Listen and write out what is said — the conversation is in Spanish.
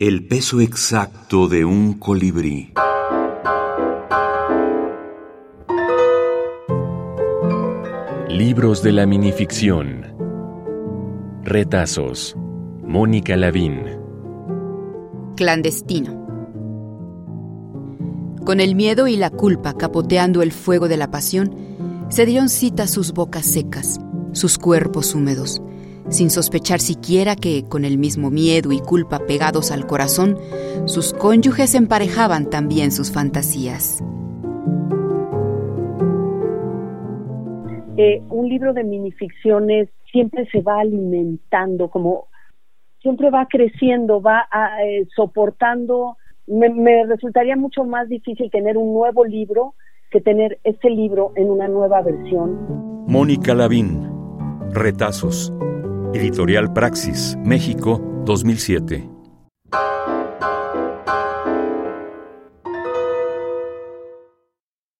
El peso exacto de un colibrí. Libros de la minificción. Retazos. Mónica Lavín. Clandestino. Con el miedo y la culpa capoteando el fuego de la pasión, se dieron cita sus bocas secas, sus cuerpos húmedos, sin sospechar siquiera que, con el mismo miedo y culpa pegados al corazón, sus cónyuges emparejaban también sus fantasías. Eh, un libro de minificciones siempre se va alimentando, como siempre va creciendo, va eh, soportando. Me, me resultaría mucho más difícil tener un nuevo libro que tener este libro en una nueva versión. Mónica Lavín, Retazos, Editorial Praxis, México, 2007.